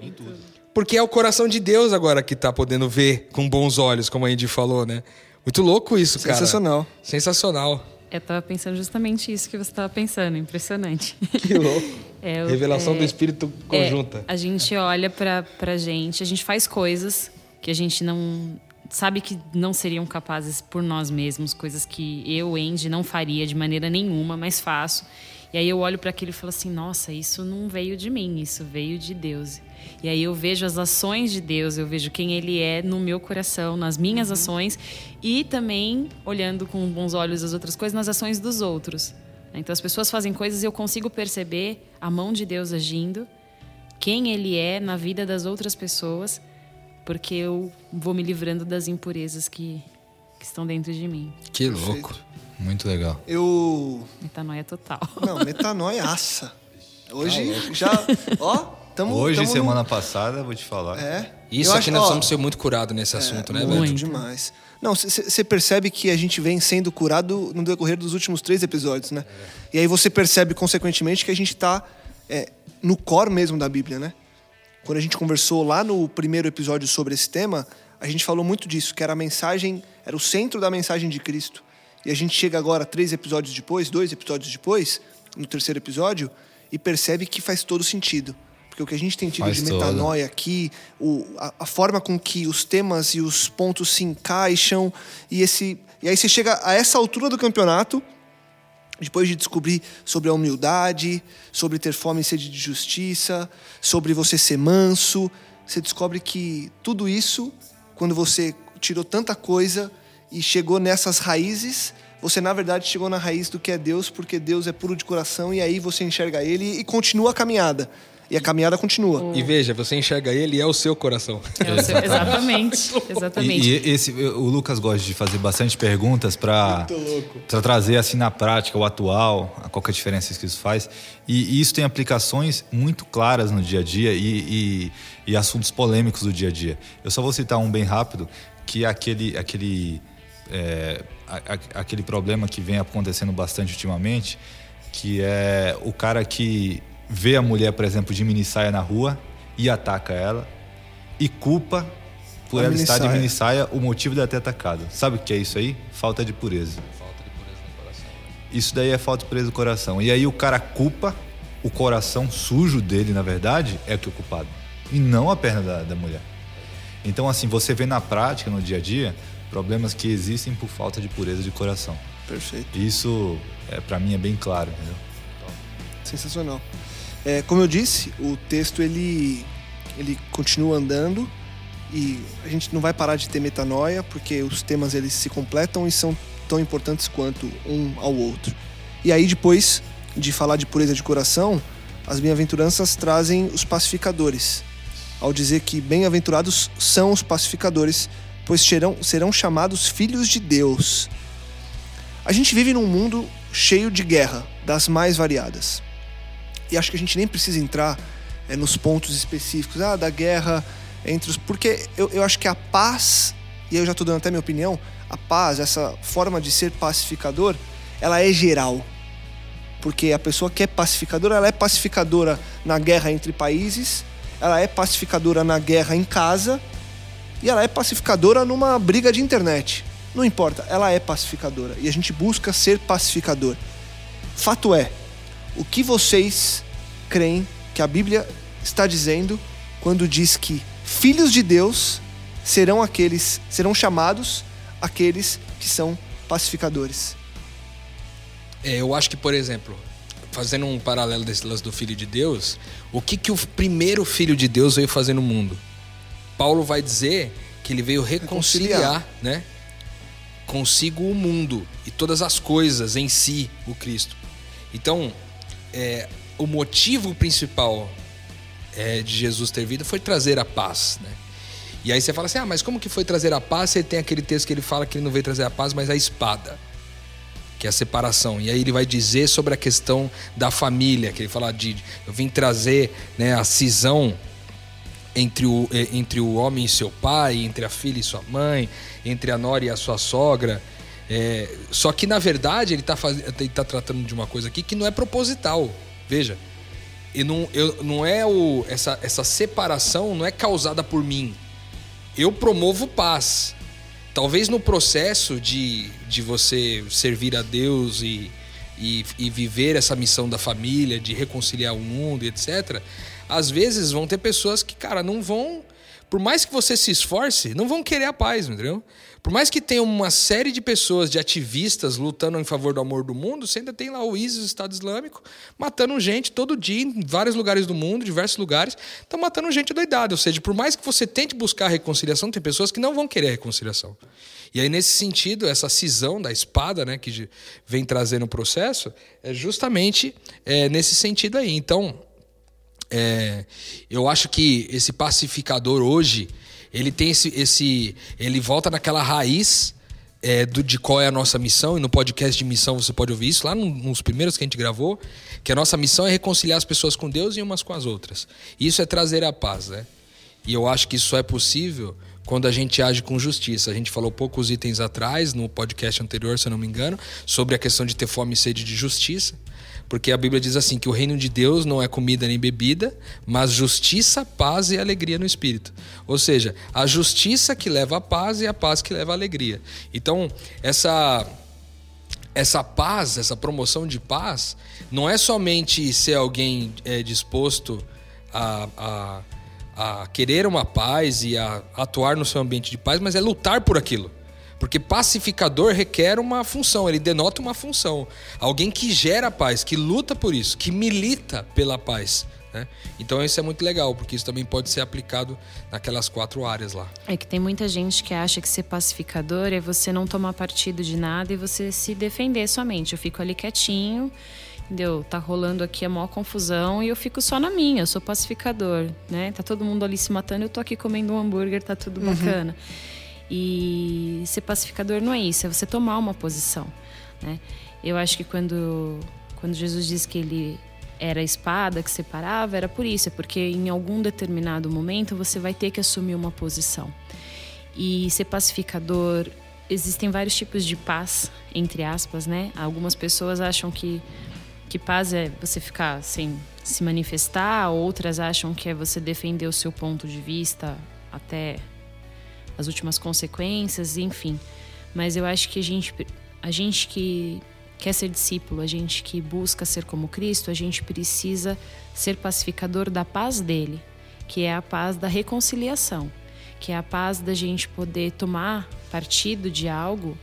Porque é o coração de Deus agora que tá podendo ver com bons olhos, como a Andy falou, né? Muito louco isso, cara. Sensacional. Sensacional. Eu tava pensando justamente isso que você tava pensando, impressionante. Que louco. É, Revelação é- do Espírito É, conjunta. a gente olha pra, pra gente, a gente faz coisas que a gente não. Sabe que não seriam capazes por nós mesmos, coisas que eu, Andy, não faria de maneira nenhuma, mas faço. E aí eu olho para aquilo e falo assim: nossa, isso não veio de mim, isso veio de Deus. E aí eu vejo as ações de Deus, eu vejo quem Ele é no meu coração, nas minhas ações e também olhando com bons olhos as outras coisas nas ações dos outros. Então as pessoas fazem coisas e eu consigo perceber a mão de Deus agindo, quem Ele é na vida das outras pessoas, porque eu vou me livrando das impurezas que, que estão dentro de mim. Que louco. Muito legal. Eu. Metanoia total. Não, metanoiaça. Hoje já. Ó, tamo. Hoje, tamo no- semana passada, vou te falar. É. Isso Eu aqui acho- nós ó, vamos ser muito curados nesse assunto, né, muito velho? demais. Não, você percebe que a gente vem sendo curado no decorrer dos últimos três episódios, né? E aí você percebe, consequentemente, que a gente tá é, no core mesmo da Bíblia, né? Quando a gente conversou lá no primeiro episódio sobre esse tema, a gente falou muito disso, que era a mensagem, era o centro da mensagem de Cristo. E a gente chega agora, três episódios depois, dois episódios depois, no terceiro episódio, e percebe que faz todo sentido. Porque o que a gente tem tido Faz de todo. metanoia aqui, o, a, a forma com que os temas e os pontos se encaixam, e, esse, e aí você chega a essa altura do campeonato, depois de descobrir sobre a humildade, sobre ter fome e sede de justiça, sobre você ser manso, você descobre que tudo isso, quando você tirou tanta coisa e chegou nessas raízes, você na verdade chegou na raiz do que é Deus, porque Deus é puro de coração e aí você enxerga ele e continua a caminhada. E a caminhada continua. E veja, você enxerga ele e é o seu coração. É o seu- exatamente. Exatamente. E, e esse, o Lucas gosta de fazer bastante perguntas para trazer assim na prática o atual, a qual que é a diferença que isso faz. E, e isso tem aplicações muito claras no dia a dia e, e- e assuntos polêmicos do dia a dia. Eu só vou citar um bem rápido, que é aquele, aquele, é, a- a- aquele problema que vem acontecendo bastante ultimamente, que é o cara que vê a mulher, por exemplo, de mini saia na rua e ataca ela e culpa por A ela estar de minissaia. mini saia o motivo dela ter atacado. Sabe o que é isso aí? Falta de pureza. Isso daí é falta de pureza do coração. E aí o cara culpa o coração sujo dele, na verdade, é que é o culpado. E não a perna da, da mulher. Então, assim, você vê na prática, no dia a dia, problemas que existem por falta de pureza de coração. Perfeito. Isso, é, para mim, é bem claro, entendeu? Sensacional. É, como eu disse, o texto ele, ele continua andando e a gente não vai parar de ter metanoia porque os temas eles se completam e são tão importantes quanto um ao outro. E aí depois de falar de pureza de coração, as bem-aventuranças trazem os pacificadores. Ao dizer que bem-aventurados são os pacificadores, pois serão, serão chamados filhos de Deus. A gente vive num mundo cheio de guerra, das mais variadas. E acho que a gente nem precisa entrar é, nos pontos específicos ah, da guerra entre os. Porque eu, eu acho que a paz, e eu já estou dando até minha opinião, a paz, essa forma de ser pacificador, ela é geral. Porque a pessoa que é pacificadora, ela é pacificadora na guerra entre países, ela é pacificadora na guerra em casa, e ela é pacificadora numa briga de internet. Não importa, ela é pacificadora. E a gente busca ser pacificador. Fato é, o que vocês creem que a Bíblia está dizendo quando diz que filhos de Deus serão aqueles, serão chamados aqueles que são pacificadores? É, eu acho que, por exemplo, fazendo um paralelo desse lance do Filho de Deus, o que, que o primeiro Filho de Deus veio fazer no mundo? Paulo vai dizer que ele veio reconciliar, Reconciliar. né? Consigo o mundo e todas as coisas em si, o Cristo. Então, é, o motivo principal é, de Jesus ter vindo foi trazer a paz, né? E aí você fala assim, ah, mas como que foi trazer a paz? Você tem aquele texto que ele fala que ele não veio trazer a paz, mas a espada que é a separação. E aí ele vai dizer sobre a questão da família, que ele fala de eu vim trazer né, a cisão entre o, eh, entre o homem e seu pai, entre a filha e sua mãe, entre a nora e a sua sogra. É, só que na verdade ele está tá tratando de uma coisa aqui que não é proposital. Veja, e não, eu, não é o, essa, essa separação não é causada por mim. Eu promovo paz. Talvez no processo de, de você servir a Deus e, e, e viver essa missão da família, de reconciliar o mundo, etc. Às vezes vão ter pessoas que, cara, não vão. Por mais que você se esforce, não vão querer a paz, entendeu? Por mais que tenha uma série de pessoas, de ativistas lutando em favor do amor do mundo, você ainda tem lá o ISIS, o Estado Islâmico, matando gente todo dia em vários lugares do mundo, diversos lugares, estão matando gente doidada. Ou seja, por mais que você tente buscar reconciliação, tem pessoas que não vão querer reconciliação. E aí, nesse sentido, essa cisão da espada, né, que vem trazendo o processo, é justamente é, nesse sentido aí. Então, é, eu acho que esse pacificador hoje, ele tem esse. esse ele volta naquela raiz é, do, de qual é a nossa missão, e no podcast de missão você pode ouvir isso, lá no- nos primeiros que a gente gravou, que a nossa missão é reconciliar as pessoas com Deus e umas com as outras. Isso é trazer a paz, né? E eu acho que isso só é possível quando a gente age com justiça. A gente falou poucos itens atrás, no podcast anterior, se eu não me engano, sobre a questão de ter fome e sede de justiça. Porque a Bíblia diz assim: que o reino de Deus não é comida nem bebida, mas justiça, paz e alegria no espírito. Ou seja, a justiça que leva à paz e a paz que leva à alegria. Então, essa essa paz, essa promoção de paz, não é somente ser alguém é, disposto a, a, a, querer uma paz e a atuar no seu ambiente de paz, mas é lutar por aquilo. Porque pacificador requer uma função, ele denota uma função. Alguém que gera paz, que luta por isso, que milita pela paz. Né? Então isso é muito legal, porque isso também pode ser aplicado naquelas quatro áreas lá. É que tem muita gente que acha que ser pacificador é você não tomar partido de nada e você se defender somente. Eu fico ali quietinho, entendeu? Tá rolando aqui a maior confusão e eu fico só na minha, eu sou pacificador, né? Tá todo mundo ali se matando, eu tô aqui comendo um hambúrguer, tá tudo uhum. E ser pacificador não é isso, é você tomar uma posição, né? Eu acho que quando quando Jesus diz que ele era a espada que separava, era por isso, é porque em algum determinado momento você vai ter que assumir uma posição. E ser pacificador, existem vários tipos de paz, entre aspas, né? Algumas pessoas acham que, que paz é você ficar sem se manifestar, outras acham que é você defender o seu ponto de vista até as últimas consequências, enfim. Mas eu acho que a gente, a gente que quer ser discípulo, a gente que busca ser como Cristo, a gente precisa ser pacificador da paz dele, que é a paz da reconciliação, que é a paz da gente poder tomar partido de algo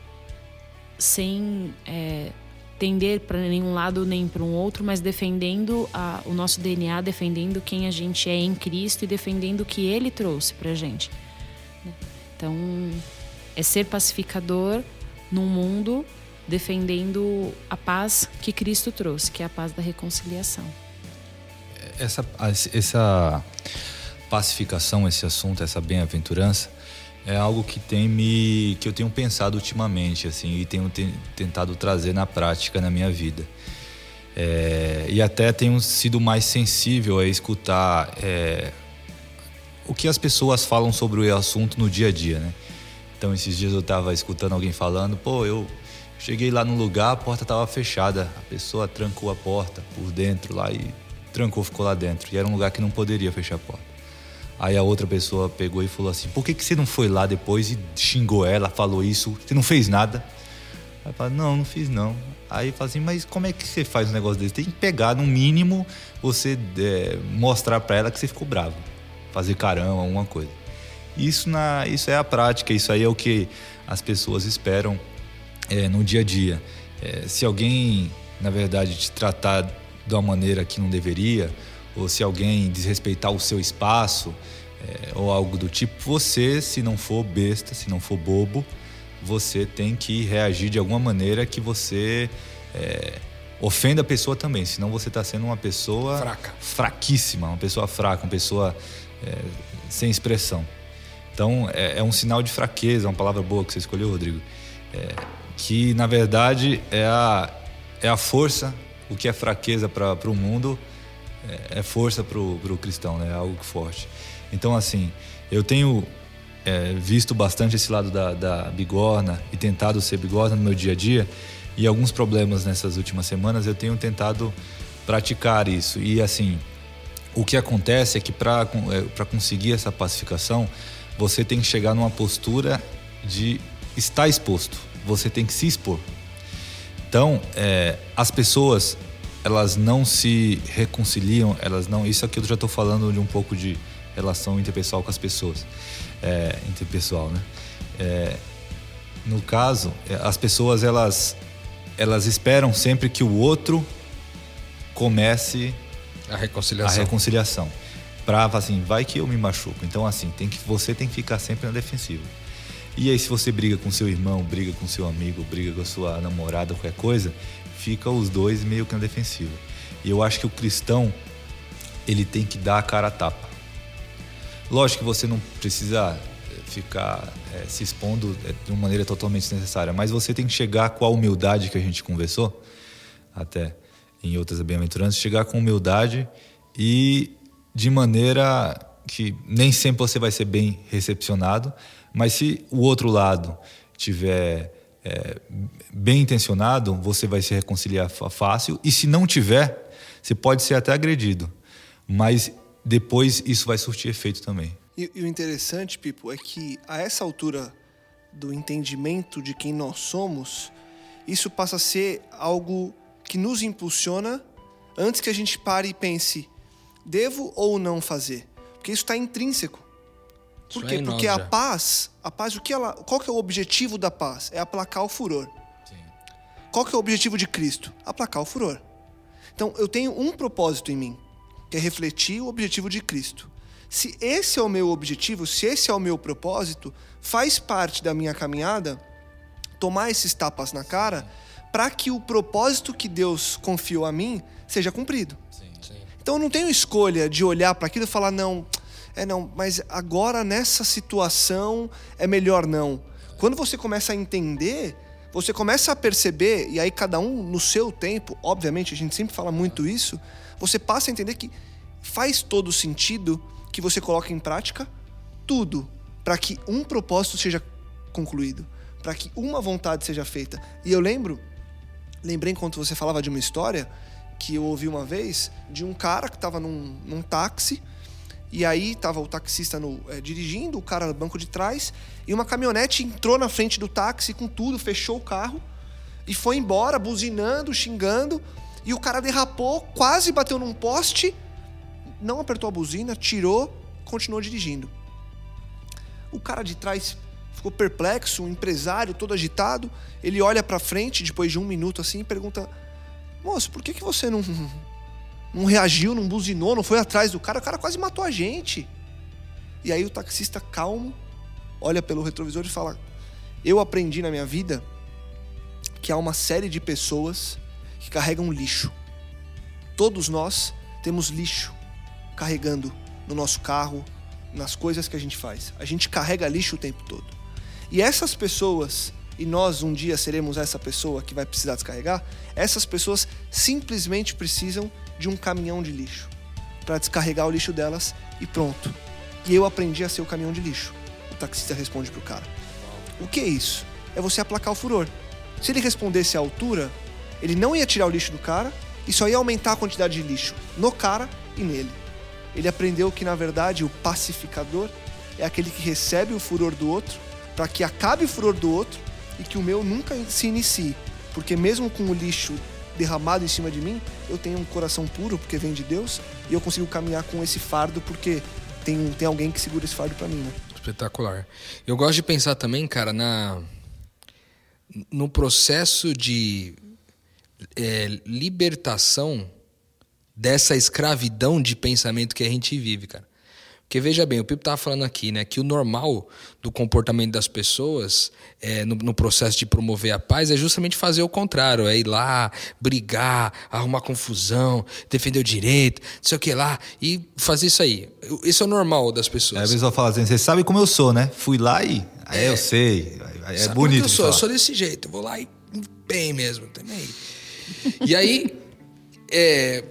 sem é, tender para nenhum lado nem para um outro, mas defendendo a, o nosso DNA, defendendo quem a gente é em Cristo e defendendo o que Ele trouxe para a gente. Então, é ser pacificador num mundo defendendo a paz que Cristo trouxe, que é a paz da reconciliação. Essa, essa pacificação, esse assunto, essa bem-aventurança, é algo que tem me que eu tenho pensado ultimamente assim e tenho te, tentado trazer na prática na minha vida é, e até tenho sido mais sensível a escutar é, o que as pessoas falam sobre o assunto no dia a dia né então esses dias eu estava escutando alguém falando pô eu Cheguei lá no lugar, a porta estava fechada. A pessoa trancou a porta por dentro lá e trancou, ficou lá dentro. E era um lugar que não poderia fechar a porta. Aí a outra pessoa pegou e falou assim: Por que, que você não foi lá depois e xingou ela, falou isso? Você não fez nada? Aí fala: Não, não fiz não. Aí fala assim: Mas como é que você faz um negócio desse? Tem que pegar, no mínimo, você é, mostrar para ela que você ficou bravo. Fazer caramba, alguma coisa. Isso, na, isso é a prática, isso aí é o que as pessoas esperam é, no dia a dia. É, se alguém, na verdade, te tratar de uma maneira que não deveria, ou se alguém desrespeitar o seu espaço, é, ou algo do tipo, você, se não for besta, se não for bobo, você tem que reagir de alguma maneira que você é, ofenda a pessoa também, senão você está sendo uma pessoa fraca, fraquíssima, uma pessoa fraca, uma pessoa é, sem expressão. Então é, é, um sinal de fraqueza, uma palavra boa que você escolheu, Rodrigo. É, que na verdade é a, é a força, o que é fraqueza para o mundo é, é força para o cristão, né? é algo forte. Então, assim, eu tenho é, visto bastante esse lado da, da bigorna e tentado ser bigorna no meu dia a dia, e alguns problemas nessas últimas semanas eu tenho tentado praticar isso. E, assim, o que acontece é que para é, conseguir essa pacificação, você tem que chegar numa postura de estar exposto você tem que se expor. Então, é, as pessoas, elas não se reconciliam, elas não. Isso aqui eu já estou falando de um pouco de relação interpessoal com as pessoas, é, interpessoal, né? É, no caso, é, as pessoas elas elas esperam sempre que o outro comece a reconciliação. A reconciliação. Pra assim, vai que eu me machuco. Então assim, tem que você tem que ficar sempre na defensiva. E aí, se você briga com seu irmão, briga com seu amigo, briga com sua namorada, qualquer coisa, fica os dois meio que na defensiva. E eu acho que o cristão, ele tem que dar a cara a tapa. Lógico que você não precisa eh, ficar é, se expondo eh, de uma maneira totalmente desnecessária, mas você tem que chegar com a humildade que a gente conversou, até em outras bem-aventuranças, chegar com humildade e de maneira que nem sempre você vai ser bem recepcionado, mas se o outro lado tiver é, bem intencionado, você vai se reconciliar fácil. E se não tiver, você pode ser até agredido. Mas depois isso vai surtir efeito também. E, e o interessante, Pipo, é que a essa altura do entendimento de quem nós somos, isso passa a ser algo que nos impulsiona antes que a gente pare e pense: devo ou não fazer? Porque isso está intrínseco. Por Isso quê? é em nós Porque a paz, a paz, o que ela, qual que é o objetivo da paz? É aplacar o furor. Qual que é o objetivo de Cristo? Aplacar o furor. Então, eu tenho um propósito em mim, que é refletir o objetivo de Cristo. Se esse é o meu objetivo, se esse é o meu propósito, faz parte da minha caminhada tomar esses tapas na cara para que o propósito que Deus confiou a mim seja cumprido. Sim. Então eu não tenho escolha de olhar para aquilo e falar não, é não, mas agora nessa situação é melhor não. Quando você começa a entender, você começa a perceber e aí cada um no seu tempo, obviamente a gente sempre fala muito isso, você passa a entender que faz todo sentido que você coloque em prática tudo para que um propósito seja concluído, para que uma vontade seja feita. E eu lembro lembrei enquanto você falava de uma história que eu ouvi uma vez de um cara que estava num, num táxi e aí estava o taxista no, eh, dirigindo, o cara no banco de trás e uma caminhonete entrou na frente do táxi com tudo, fechou o carro e foi embora buzinando, xingando e o cara derrapou, quase bateu num poste, não apertou a buzina, tirou, continuou dirigindo. O cara de trás ficou perplexo, um empresário todo agitado. Ele olha pra frente depois de um minuto assim e pergunta: Moço, por que, que você não, não reagiu, não buzinou, não foi atrás do cara? O cara quase matou a gente. E aí o taxista calmo olha pelo retrovisor e fala: Eu aprendi na minha vida que há uma série de pessoas que carregam lixo. Todos nós temos lixo carregando no nosso carro, nas coisas que a gente faz. A gente carrega lixo o tempo todo. E essas pessoas, e nós um dia seremos essa pessoa que vai precisar descarregar, essas pessoas simplesmente precisam de um caminhão de lixo para descarregar o lixo delas e pronto. E eu aprendi a ser o caminhão de lixo. O taxista responde pro cara. O que é isso? É você aplacar o furor. Se ele respondesse à altura, ele não ia tirar o lixo do cara e só ia aumentar a quantidade de lixo no cara e nele. Ele aprendeu que, na verdade, o pacificador é aquele que recebe o furor do outro para que acabe o furor do outro e que o meu nunca se inicie. Porque mesmo com o lixo derramado em cima de mim, eu tenho um coração puro porque vem de Deus e eu consigo caminhar com esse fardo porque tem, tem alguém que segura esse fardo para mim, né? Espetacular. Eu gosto de pensar também, cara, na no processo de é, libertação dessa escravidão de pensamento que a gente vive, cara. Porque veja bem, o Pipo tava falando aqui, né, que o normal do comportamento das pessoas é, no, no processo de promover a paz é justamente fazer o contrário, é ir lá, brigar, arrumar confusão, defender o direito, não sei o que lá, e fazer isso aí. Isso é o normal das pessoas. a pessoa fala assim, você sabe como eu sou, né? Fui lá e. É, eu sei. É Sabe bonito. eu sou? Eu sou desse jeito. Eu vou lá e bem mesmo também. E aí, é,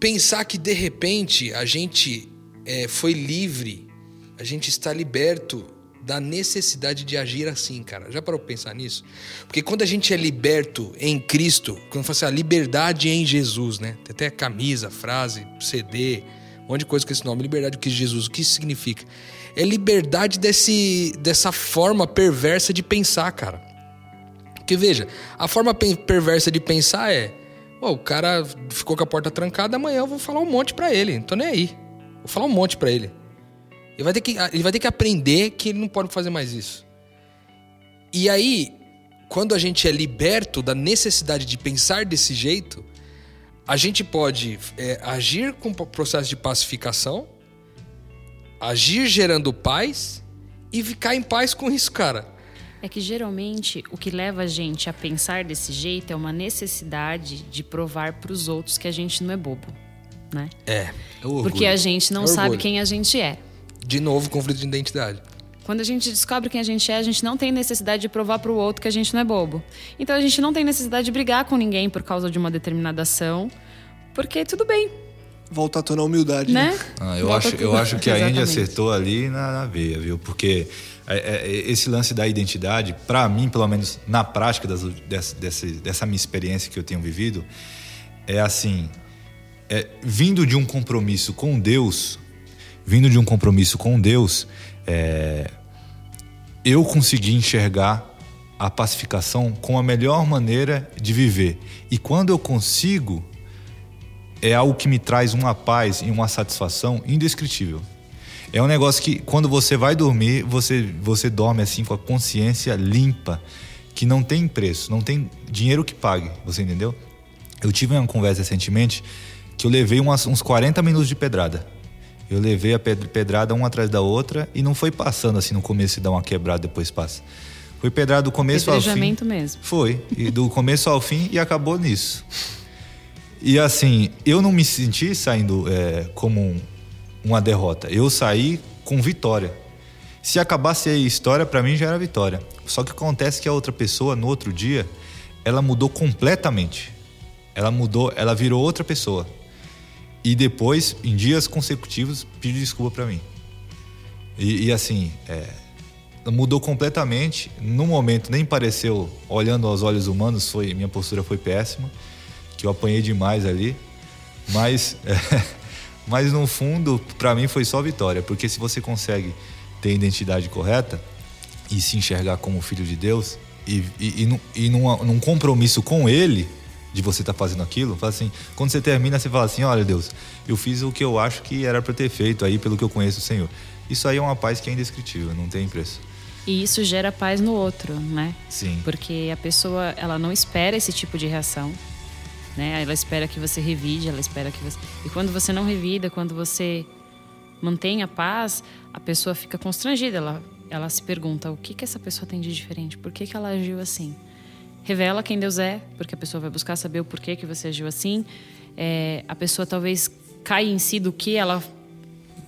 pensar que de repente a gente é, foi livre, a gente está liberto da necessidade de agir assim, cara. Já parou pra pensar nisso? Porque quando a gente é liberto em Cristo, quando fala assim, a liberdade em Jesus, né? Tem até camisa, frase, CD, um monte de coisa com esse nome, liberdade que Jesus, o que isso significa? É liberdade desse, dessa forma perversa de pensar, cara. Porque veja, a forma pe- perversa de pensar é: "Pô, o cara ficou com a porta trancada, amanhã eu vou falar um monte pra ele, não tô nem aí. Vou falar um monte pra ele. Ele vai, ter que, ele vai ter que aprender que ele não pode fazer mais isso. E aí, quando a gente é liberto da necessidade de pensar desse jeito, a gente pode é, agir com o processo de pacificação, agir gerando paz e ficar em paz com isso, cara. É que geralmente o que leva a gente a pensar desse jeito é uma necessidade de provar para os outros que a gente não é bobo, né? É. É. Porque a gente não É sabe quem a gente é. De novo, conflito de identidade. Quando a gente descobre quem a gente é, a gente não tem necessidade de provar para o outro que a gente não é bobo. Então a gente não tem necessidade de brigar com ninguém por causa de uma determinada ação, porque tudo bem, Volta a tona a humildade. né? Ah, eu, Volta acho, eu acho que a Exatamente. acertou ali na, na veia, viu? Porque é, é, esse lance da identidade, para mim, pelo menos na prática das, dessa, dessa, dessa minha experiência que eu tenho vivido, é assim: é, vindo de um compromisso com Deus, vindo de um compromisso com Deus, é, eu consegui enxergar a pacificação como a melhor maneira de viver. E quando eu consigo, é algo que me traz uma paz e uma satisfação indescritível. É um negócio que quando você vai dormir, você, você dorme assim com a consciência limpa, que não tem preço, não tem dinheiro que pague, você entendeu? Eu tive uma conversa recentemente que eu levei umas, uns 40 minutos de pedrada. Eu levei a pedrada uma atrás da outra e não foi passando assim no começo e dá uma quebrada depois passa. Foi pedrada do começo ao fim. mesmo. Foi, e do começo ao fim e acabou nisso. E assim, eu não me senti saindo é, como um, uma derrota. Eu saí com vitória. Se acabasse a história, para mim já era vitória. Só que acontece que a outra pessoa, no outro dia, ela mudou completamente. Ela mudou, ela virou outra pessoa. E depois, em dias consecutivos, pediu desculpa para mim. E, e assim, é, mudou completamente. No momento, nem pareceu, olhando aos olhos humanos, foi minha postura foi péssima, que eu apanhei demais ali. Mas, é, mas no fundo, para mim foi só vitória, porque se você consegue ter a identidade correta e se enxergar como filho de Deus e, e, e, e num, num compromisso com Ele de você estar tá fazendo aquilo, fala assim, quando você termina, você fala assim, olha Deus, eu fiz o que eu acho que era para ter feito aí pelo que eu conheço o Senhor. Isso aí é uma paz que é indescritível, não tem preço. E isso gera paz no outro, né? Sim. Porque a pessoa, ela não espera esse tipo de reação, né? Ela espera que você revide, ela espera que você... E quando você não revida, quando você mantém a paz, a pessoa fica constrangida, ela, ela se pergunta, o que que essa pessoa tem de diferente? Por que que ela agiu assim? Revela quem Deus é, porque a pessoa vai buscar saber o porquê que você agiu assim. É, a pessoa talvez caia em si do que ela,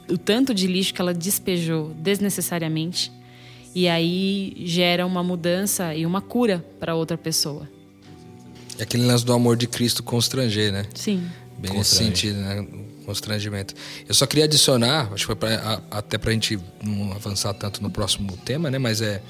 o tanto de lixo que ela despejou desnecessariamente, e aí gera uma mudança e uma cura para outra pessoa. É aquele lance do amor de Cristo constranger, né? Sim. Bem nesse sentido, né? Constrangimento. Eu só queria adicionar, acho que foi pra, até para a gente não avançar tanto no próximo tema, né? Mas é,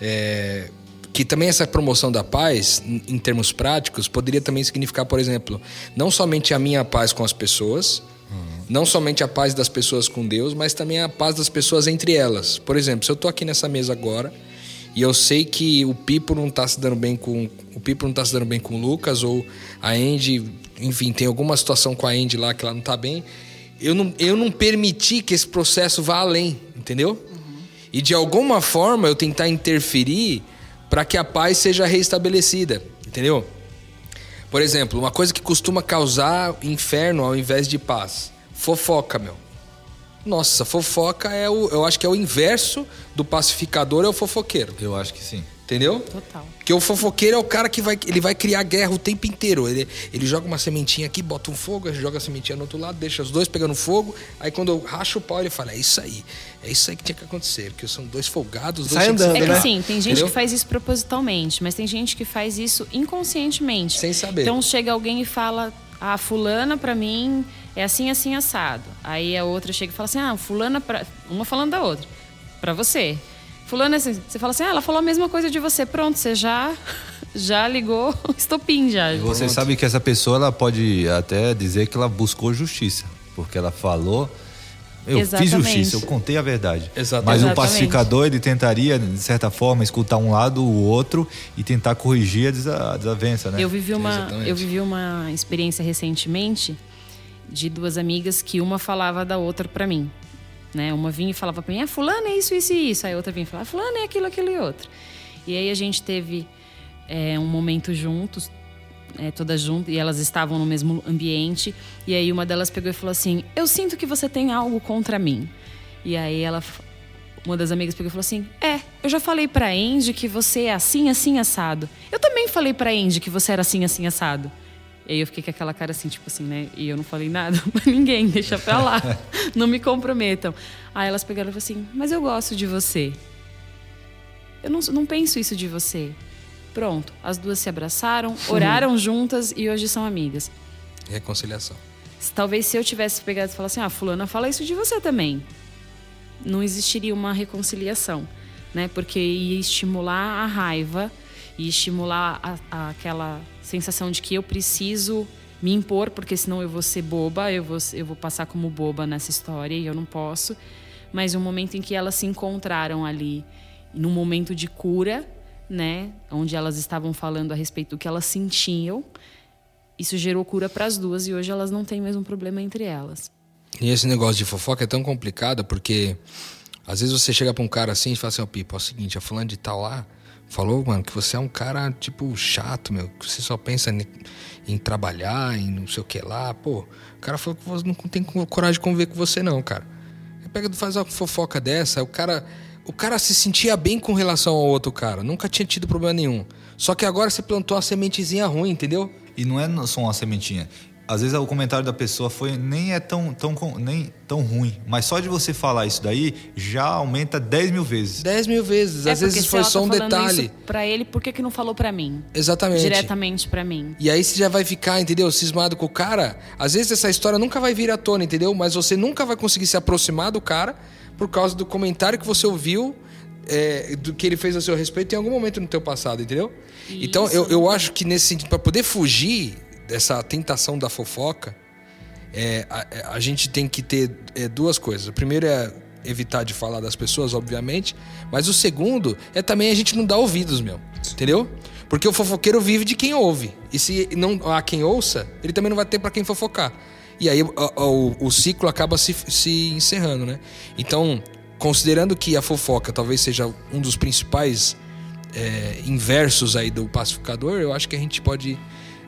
é que também essa promoção da paz, em termos práticos, poderia também significar, por exemplo, não somente a minha paz com as pessoas, uhum. não somente a paz das pessoas com Deus, mas também a paz das pessoas entre elas. Por exemplo, se eu estou aqui nessa mesa agora e eu sei que o Pipo não está se dando bem com o Pipo não tá se dando bem com o Lucas ou a Andy, enfim, tem alguma situação com a Andy lá que ela não está bem, eu não, eu não permiti que esse processo vá além, entendeu? Uhum. E de alguma forma eu tentar interferir para que a paz seja restabelecida, entendeu? Por exemplo, uma coisa que costuma causar inferno ao invés de paz: fofoca, meu. Nossa, fofoca é o, eu acho que é o inverso do pacificador é o fofoqueiro. Eu acho que sim. Entendeu? Total. Porque o fofoqueiro é o cara que vai, ele vai criar guerra o tempo inteiro. Ele, ele joga uma sementinha aqui, bota um fogo, joga a sementinha no outro lado, deixa os dois pegando fogo. Aí quando eu racho o pau, ele fala: É isso aí. É isso aí que tinha que acontecer. Porque são dois folgados, dois Sai andando, É que né? sim, tem gente Entendeu? que faz isso propositalmente, mas tem gente que faz isso inconscientemente. Sem saber. Então chega alguém e fala: Ah, fulana pra mim é assim, assim, assado. Aí a outra chega e fala assim: Ah, fulana pra. Uma falando da outra. Pra você. Fulano, assim, você fala assim, ah, ela falou a mesma coisa de você. Pronto, você já, já ligou estopim já. E você Pronto. sabe que essa pessoa ela pode até dizer que ela buscou justiça, porque ela falou. Eu Exatamente. fiz justiça, eu contei a verdade. Exatamente. Mas o Exatamente. pacificador ele tentaria, de certa forma, escutar um lado, o outro e tentar corrigir a desa- desavença, né? Eu vivi uma, Exatamente. eu vivi uma experiência recentemente de duas amigas que uma falava da outra pra mim. Né? Uma vinha e falava pra mim, ah, fulano é isso, isso e isso. Aí a outra vinha e falava, ah, fulano é aquilo, aquilo e outro. E aí a gente teve é, um momento juntos, é, todas juntas, e elas estavam no mesmo ambiente. E aí uma delas pegou e falou assim, eu sinto que você tem algo contra mim. E aí ela uma das amigas pegou e falou assim: É, eu já falei pra Andy que você é assim, assim, assado. Eu também falei pra Andy que você era assim, assim, assado. E aí eu fiquei com aquela cara assim, tipo assim, né? E eu não falei nada pra ninguém, deixa pra lá. não me comprometam. Aí elas pegaram e falaram assim: Mas eu gosto de você. Eu não, não penso isso de você. Pronto, as duas se abraçaram, oraram juntas e hoje são amigas. Reconciliação. Talvez se eu tivesse pegado e falado assim, ah, fulana fala isso de você também. Não existiria uma reconciliação, né? Porque ia estimular a raiva, ia estimular a- a- aquela sensação de que eu preciso me impor, porque senão eu vou ser boba, eu vou, eu vou passar como boba nessa história e eu não posso. Mas um momento em que elas se encontraram ali, num momento de cura, né? Onde elas estavam falando a respeito do que elas sentiam. Isso gerou cura para as duas e hoje elas não têm mais um problema entre elas. E esse negócio de fofoca é tão complicado porque às vezes você chega pra um cara assim e fala assim, ó, Pipo, é o seguinte, a fulano de tal lá falou, mano, que você é um cara, tipo, chato, meu, que você só pensa em, trabalhar, em não sei o que lá. Pô, o cara falou que você não tem coragem de conviver com você, não, cara. Aí pega faz uma fofoca dessa, o cara. O cara se sentia bem com relação ao outro cara, nunca tinha tido problema nenhum. Só que agora você plantou uma sementezinha ruim, entendeu? E não é só uma sementinha às vezes o comentário da pessoa foi nem é tão, tão, nem tão ruim, mas só de você falar isso daí já aumenta 10 mil vezes. 10 mil vezes. É às vezes foi só tá um detalhe. Para ele, por que, que não falou para mim? Exatamente. Diretamente para mim. E aí você já vai ficar, entendeu? Cismado com o cara. Às vezes essa história nunca vai vir à tona, entendeu? Mas você nunca vai conseguir se aproximar do cara por causa do comentário que você ouviu. É, do que ele fez a seu respeito em algum momento no teu passado, entendeu? Isso. Então eu, eu acho que nesse sentido, para poder fugir dessa tentação da fofoca, é, a, a, gente tem que ter é, duas coisas. O primeiro é evitar de falar das pessoas, obviamente, mas o segundo é também a gente não dar ouvidos, meu. Entendeu? Porque o fofoqueiro vive de quem ouve. E se não há quem ouça, ele também não vai ter para quem fofocar. E aí o, o, ciclo acaba se, se encerrando, né? Então, considerando que a fofoca talvez seja um dos principais é, inversos aí do pacificador, eu acho que a gente pode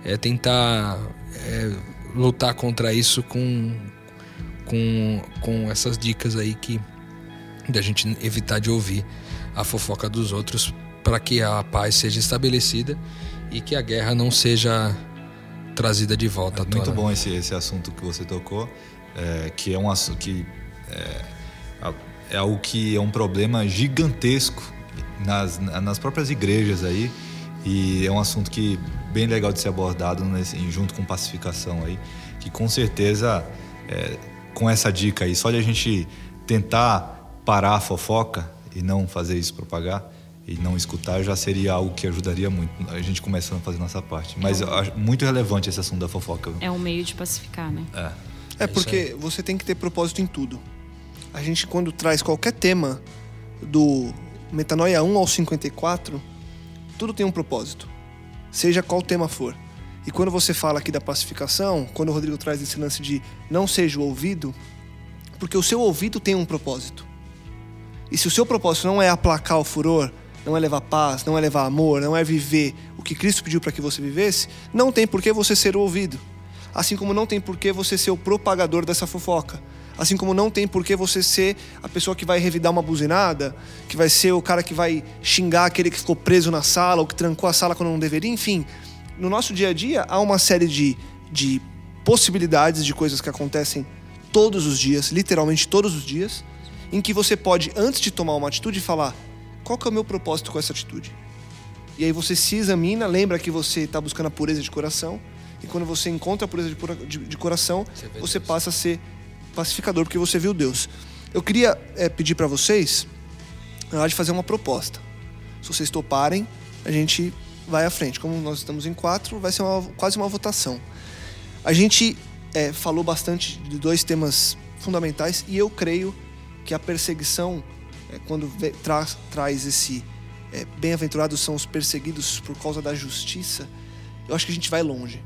é, tentar é, lutar contra isso com, com, com essas dicas aí que da gente evitar de ouvir a fofoca dos outros para que a paz seja estabelecida e que a guerra não seja trazida de volta. É muito bom esse, esse assunto que você tocou, é, que é um assunto que é, é algo que é um problema gigantesco nas, nas próprias igrejas aí e é um assunto que bem legal de ser abordado nesse, junto com pacificação aí, que com certeza é, com essa dica aí, só de a gente tentar parar a fofoca e não fazer isso propagar e não escutar já seria algo que ajudaria muito a gente começando a fazer nossa parte. Mas é um... muito relevante esse assunto da fofoca. É um meio de pacificar, né? É, é porque você tem que ter propósito em tudo. A gente quando traz qualquer tema do Metanoia 1 ao 54, tudo tem um propósito, seja qual tema for. E quando você fala aqui da pacificação, quando o Rodrigo traz esse lance de não seja o ouvido, porque o seu ouvido tem um propósito. E se o seu propósito não é aplacar o furor, não é levar paz, não é levar amor, não é viver o que Cristo pediu para que você vivesse, não tem por que você ser ouvido. Assim como não tem por que você ser o propagador dessa fofoca. Assim como não tem por que você ser a pessoa que vai revidar uma buzinada, que vai ser o cara que vai xingar aquele que ficou preso na sala ou que trancou a sala quando não deveria. Enfim, no nosso dia a dia há uma série de, de possibilidades de coisas que acontecem todos os dias, literalmente todos os dias, em que você pode, antes de tomar uma atitude, falar: qual que é o meu propósito com essa atitude? E aí você se examina, lembra que você está buscando a pureza de coração, e quando você encontra a pureza de, de, de coração, você, você passa a ser pacificador, porque você viu Deus. Eu queria é, pedir para vocês, na hora de fazer uma proposta. Se vocês toparem, a gente vai à frente. Como nós estamos em quatro, vai ser uma, quase uma votação. A gente é, falou bastante de dois temas fundamentais e eu creio que a perseguição, é, quando vê, tra, traz esse é, bem-aventurados são os perseguidos por causa da justiça, eu acho que a gente vai longe,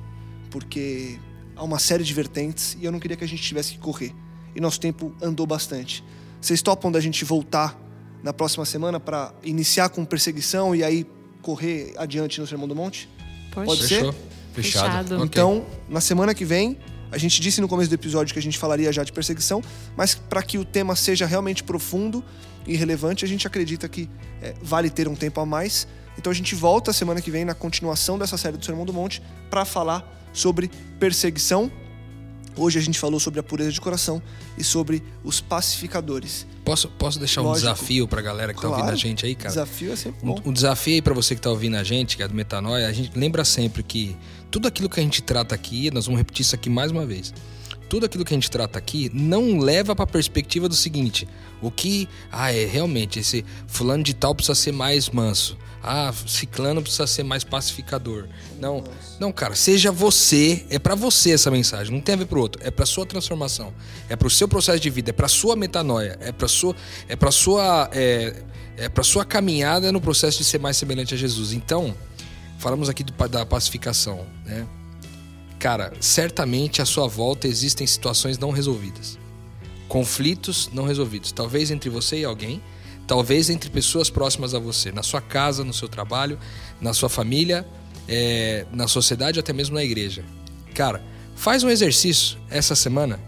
porque há uma série de vertentes e eu não queria que a gente tivesse que correr. E nosso tempo andou bastante. Vocês topam da gente voltar na próxima semana para iniciar com perseguição e aí correr adiante no Sermão do Monte? Pode, Pode Fechou. ser? Fechado. Fechado. Então, na semana que vem, a gente disse no começo do episódio que a gente falaria já de perseguição, mas para que o tema seja realmente profundo e relevante, a gente acredita que é, vale ter um tempo a mais. Então a gente volta semana que vem na continuação dessa série do Sermão do Monte para falar sobre perseguição. Hoje a gente falou sobre a pureza de coração e sobre os pacificadores. Posso, posso deixar Lógico. um desafio pra galera que claro, tá ouvindo a gente aí, cara? Desafio é sempre bom. Um, um desafio aí pra você que tá ouvindo a gente, que é do Metanoia, a gente lembra sempre que tudo aquilo que a gente trata aqui, nós vamos repetir isso aqui mais uma vez. Tudo aquilo que a gente trata aqui não leva para a perspectiva do seguinte: o que, ah, é realmente esse fulano de tal precisa ser mais manso ah, ciclano precisa ser mais pacificador. Não, não, cara, seja você, é para você essa mensagem, não tem a ver pro outro, é para sua transformação, é para o seu processo de vida, é para sua metanoia, é para sua, é para sua é, é, para sua caminhada no processo de ser mais semelhante a Jesus. Então, falamos aqui do, da pacificação, né? Cara, certamente à sua volta existem situações não resolvidas, conflitos não resolvidos, talvez entre você e alguém, talvez entre pessoas próximas a você, na sua casa, no seu trabalho, na sua família, é, na sociedade, até mesmo na igreja. Cara, faz um exercício essa semana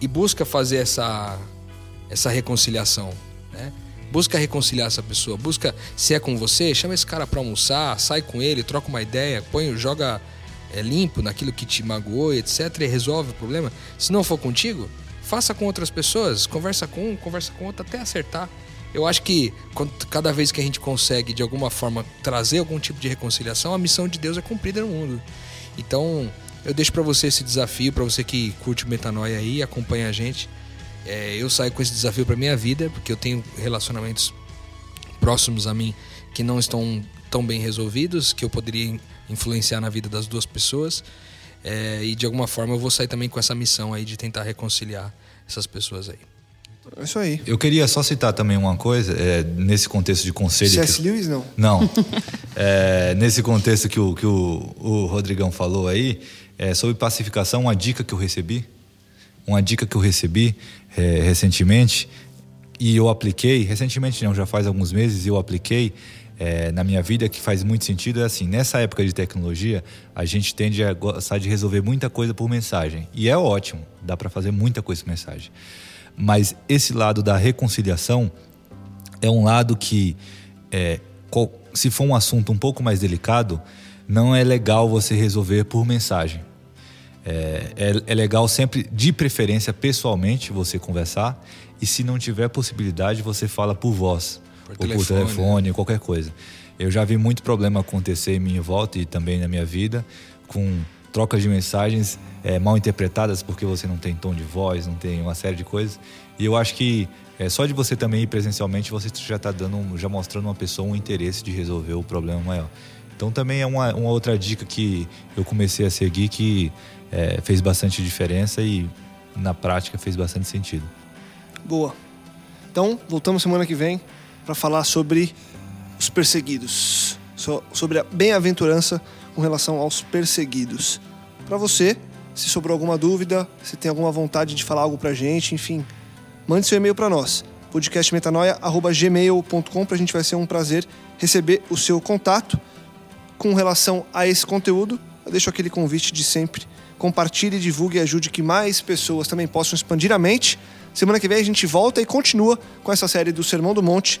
e busca fazer essa essa reconciliação, né? Busca reconciliar essa pessoa, busca se é com você, chama esse cara para almoçar, sai com ele, troca uma ideia, põe, joga é, limpo naquilo que te magoou, etc, e resolve o problema. Se não for contigo, faça com outras pessoas, conversa com um, conversa com outro até acertar. Eu acho que cada vez que a gente consegue de alguma forma trazer algum tipo de reconciliação, a missão de Deus é cumprida no mundo. Então, eu deixo para você esse desafio, para você que curte o Metanoia aí, acompanha a gente. É, eu saio com esse desafio para minha vida, porque eu tenho relacionamentos próximos a mim que não estão tão bem resolvidos, que eu poderia influenciar na vida das duas pessoas. É, e de alguma forma eu vou sair também com essa missão aí de tentar reconciliar essas pessoas aí. É isso aí. Eu queria só citar também uma coisa, é, nesse contexto de conselho. C.S. que... Lewis, não? Não. é, nesse contexto que, o, que o, o Rodrigão falou aí, é, sobre pacificação, uma dica que eu recebi, uma dica que eu recebi é, recentemente e eu apliquei, recentemente não, já faz alguns meses, eu apliquei é, na minha vida que faz muito sentido é assim, nessa época de tecnologia, a gente tende a gostar de resolver muita coisa por mensagem. E é ótimo, dá para fazer muita coisa por mensagem. Mas esse lado da reconciliação é um lado que, é, se for um assunto um pouco mais delicado, não é legal você resolver por mensagem. É, é, é, legal sempre, de preferência, pessoalmente, você conversar. E se não tiver possibilidade, você fala por voz, por ou telefone, por telefone, né? qualquer coisa. Eu já vi muito problema acontecer em minha volta e também na minha vida, com trocas de mensagens é, mal interpretadas porque você não tem tom de voz, não tem uma série de coisas. E eu acho que é, só de você também ir presencialmente, você já está dando, já mostrando uma pessoa um interesse de resolver o problema maior. Então também é uma, uma outra dica que eu comecei a seguir que é, fez bastante diferença e na prática fez bastante sentido. Boa. Então, voltamos semana que vem para falar sobre os perseguidos, sobre a bem-aventurança com relação aos perseguidos. Para você, se sobrou alguma dúvida, se tem alguma vontade de falar algo para gente, enfim, mande seu e-mail para nós, podcastmetanoia.gmail.com, para a gente vai ser um prazer receber o seu contato. Com relação a esse conteúdo, eu deixo aquele convite de sempre compartilhe, divulgue e ajude que mais pessoas também possam expandir a mente. Semana que vem a gente volta e continua com essa série do Sermão do Monte.